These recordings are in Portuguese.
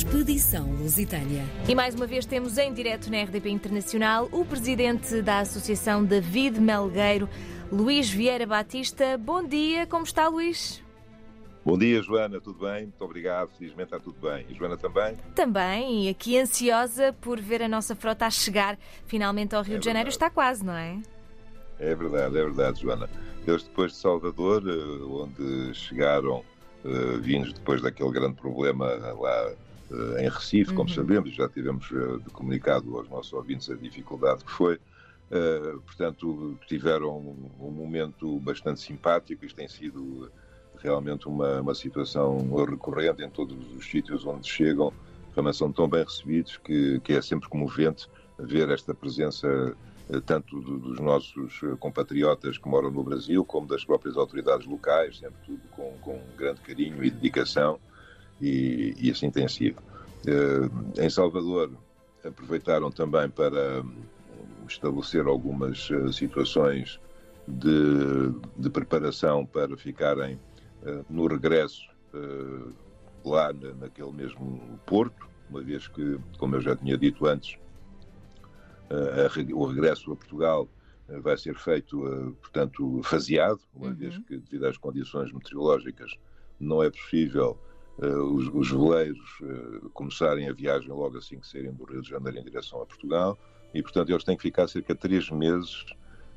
Expedição Lusitânia. E mais uma vez temos em direto na RDP Internacional o presidente da Associação David Melgueiro, Luís Vieira Batista. Bom dia, como está, Luís? Bom dia, Joana, tudo bem? Muito obrigado, felizmente está tudo bem. E Joana também? Também, e aqui ansiosa por ver a nossa frota a chegar finalmente ao Rio É de Janeiro. verdade. Está quase, não é? É verdade, é verdade, Joana. Eles depois de Salvador, eh, onde chegaram, eh, vindos depois daquele grande problema lá em Recife, como Uhum. sabemos, já tivemos eh, comunicado aos nossos ouvintes a dificuldade que foi. Eh, portanto, tiveram um, um momento bastante simpático. Isto tem sido realmente uma, uma situação recorrente em todos os sítios onde chegam. Realmente são tão bem recebidos que, que é sempre comovente ver esta presença eh, tanto do- dos nossos eh, compatriotas que moram no Brasil, como das próprias autoridades locais, sempre tudo com, com grande carinho e dedicação, e, e assim tem sido. Eh, Em Salvador, aproveitaram também para hum, estabelecer algumas eh, situações de, de preparação para ficarem eh, no regresso lá na- naquele mesmo porto, uma vez que, como eu já tinha dito antes, o regresso a Portugal vai ser feito, portanto, faseado, uma Uhum. vez que, devido às condições meteorológicas, não é possível os, os veleiros eh, começarem a viagem logo assim que saírem do Rio de Janeiro em direção a Portugal, e, portanto, eles têm que ficar cerca de três meses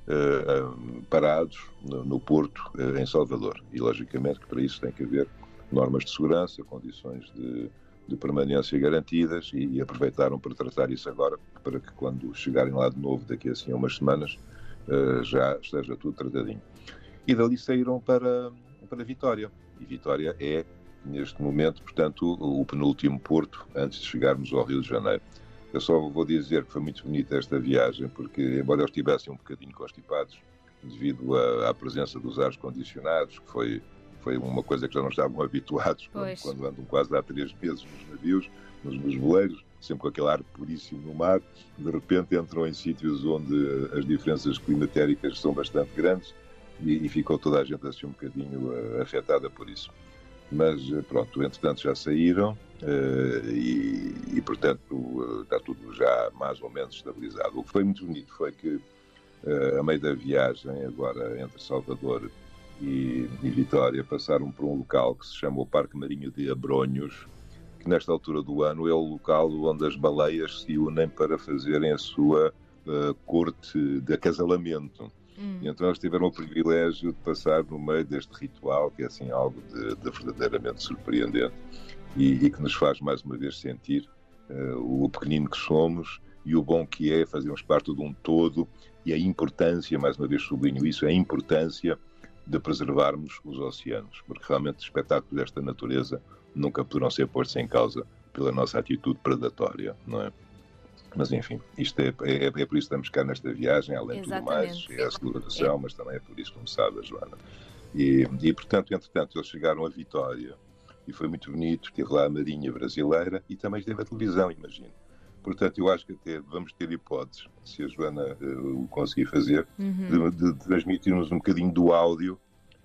eh, eh, parados no, no Porto, eh, em Salvador. E, logicamente, que para isso tem que haver normas de segurança, condições de, de permanência garantidas e, e aproveitaram para tratar isso agora, para que quando chegarem lá de novo, daqui assim a umas semanas, eh, já esteja tudo tratadinho. E dali saíram para, para Vitória. E Vitória é, neste momento, portanto, o, penúltimo porto antes de chegarmos ao Rio de Janeiro. Eu só vou dizer que foi muito bonita esta viagem, porque, embora eles estivessem um bocadinho constipados, devido à, à presença dos ares condicionados, que foi, foi uma coisa que já não estavam habituados quando, quando andam quase há três meses nos navios, nos, nos veleiros, sempre com aquele ar puríssimo no mar, de repente entram em sítios onde as diferenças climatéricas são bastante grandes e, e ficou toda a gente assim um bocadinho eh, afetada por isso. Mas eh, pronto, entretanto já saíram eh, e, e, portanto eh, está tudo já mais ou menos estabilizado. O que foi muito bonito foi que a meio da viagem, agora entre Salvador e, e Vitória, passaram por um local que se chama o Parque Marinho de Abronhos, que nesta altura do ano é o local onde as baleias se unem para fazerem a sua eh, corte de acasalamento. Hum. Então eles tiveram o privilégio de passar no meio deste ritual, que é assim algo de, de verdadeiramente surpreendente e, e que nos faz mais uma vez sentir eh, o pequenino que somos e o bom que é fazermos parte de um todo e a importância, mais uma vez sublinho isso, a importância de preservarmos os oceanos, porque realmente espetáculos desta natureza nunca poderão ser postos em causa pela nossa atitude predatória, não é? Mas enfim, isto é, é, é por isso que estamos cá nesta viagem, além de tudo mais, é a celebração, mas também é por isso, como sabe, a Joana. E, e portanto, entretanto, eles chegaram a Vitória e foi muito bonito, teve lá a Marinha Brasileira e também esteve a televisão, imagino. Portanto, eu acho que até vamos ter hipóteses, se a Joana eh, o conseguir fazer, Uhum. de, de transmitirmos um bocadinho do áudio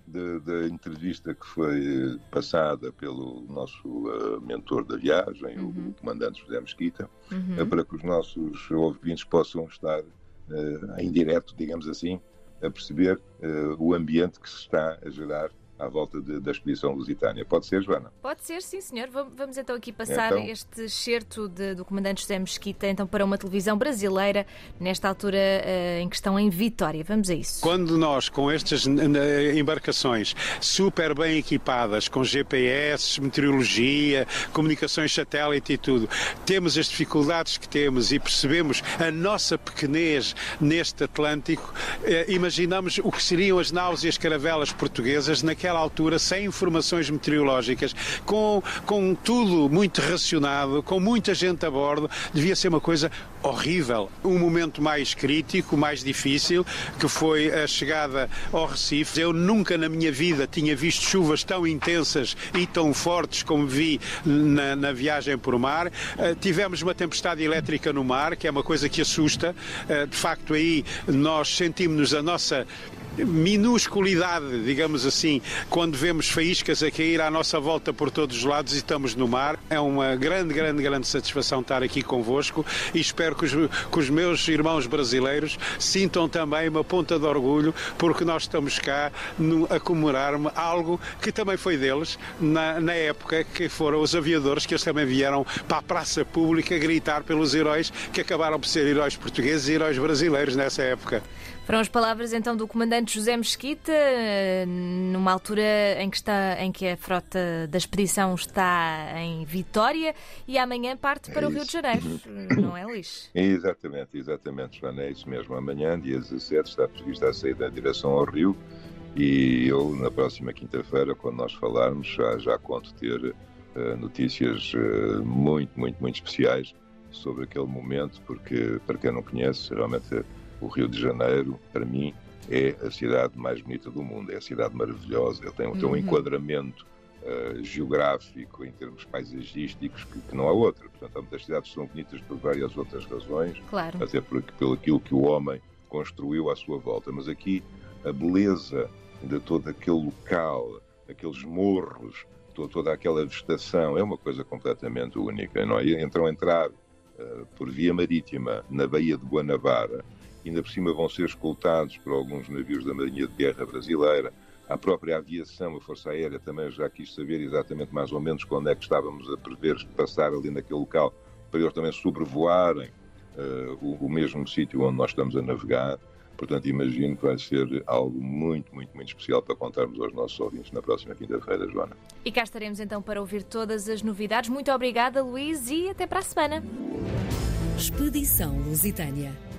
da, da entrevista que foi passada pelo nosso eh, mentor da viagem, Uhum. o comandante José Mesquita, Uhum. eh, para que os nossos ouvintes possam estar eh, em direto, digamos assim, a perceber o ambiente que se está a gerar à volta de- da expedição lusitânia. Pode ser, Joana? Pode ser, sim, senhor. Vam- Vamos então aqui passar Então. este excerto de- do comandante José Mesquita então para uma televisão brasileira, nesta altura eh, em que estão em Vitória. Vamos a isso. Quando nós, com estas embarcações super bem equipadas, com GPS, meteorologia, comunicações satélite e tudo, temos as dificuldades que temos e percebemos a nossa pequenez neste Atlântico, eh, imaginamos o que seriam as naus e as caravelas portuguesas naquela altura, sem informações meteorológicas, com, com tudo muito racionado, com muita gente a bordo, devia ser uma coisa horrível. Um momento mais crítico, mais difícil, que foi a chegada ao Recife. Eu nunca na minha vida tinha visto chuvas tão intensas e tão fortes como vi na, na viagem por mar. Eh, tivemos uma tempestade elétrica no mar, que é uma coisa que assusta. Eh, de facto, aí nós sentimos a nossa minusculidade, digamos assim, quando vemos faíscas a cair à nossa volta por todos os lados e estamos no mar. É uma grande, grande, grande satisfação estar aqui convosco e espero que os, que os meus irmãos brasileiros sintam também uma ponta de orgulho porque nós estamos cá a comemorar algo que também foi deles na, na época que foram os aviadores que eles também vieram para a praça pública gritar pelos heróis que acabaram por ser heróis portugueses e heróis brasileiros nessa época. Foram as palavras então do comandante José Mesquita, numa altura em que, está, em que a frota da expedição está em Vitória e amanhã parte para é o Rio de Janeiro, não é, Luís? exatamente, exatamente, Joana, é isso mesmo. Amanhã, dia 17, está prevista a saída em direção ao Rio e eu, na próxima quinta-feira, quando nós falarmos, já, já conto ter uh, notícias uh, muito, muito, muito especiais sobre aquele momento, porque, para quem não conhece, realmente o Rio de Janeiro, para mim, é a cidade mais bonita do mundo, é a cidade maravilhosa, ele tem, uhum. tem um uhum. enquadramento uh, geográfico, em termos paisagísticos, que, que, não há outra. Portanto, há muitas cidades que são bonitas por várias outras razões, claro. até por, pelo aquilo que o homem construiu à sua volta. Mas aqui, a beleza de todo aquele local, aqueles morros, toda, toda aquela vegetação, é uma coisa completamente única. Não é? Então, entrar uh, por via marítima na Baía de Guanabara, ainda por cima vão ser escoltados por alguns navios da Marinha de Guerra Brasileira. A própria aviação, a Força Aérea também já quis saber exatamente mais ou menos quando é que estávamos a prever passar ali naquele local, para eles também sobrevoarem uh, o, o mesmo sítio onde nós estamos a navegar. Portanto, imagino que vai ser algo muito, muito, muito especial para contarmos aos nossos ouvintes na próxima quinta-feira, Joana. E cá estaremos então para ouvir todas as novidades. Muito obrigada, Luís, e até para a semana. Expedição Lusitânia.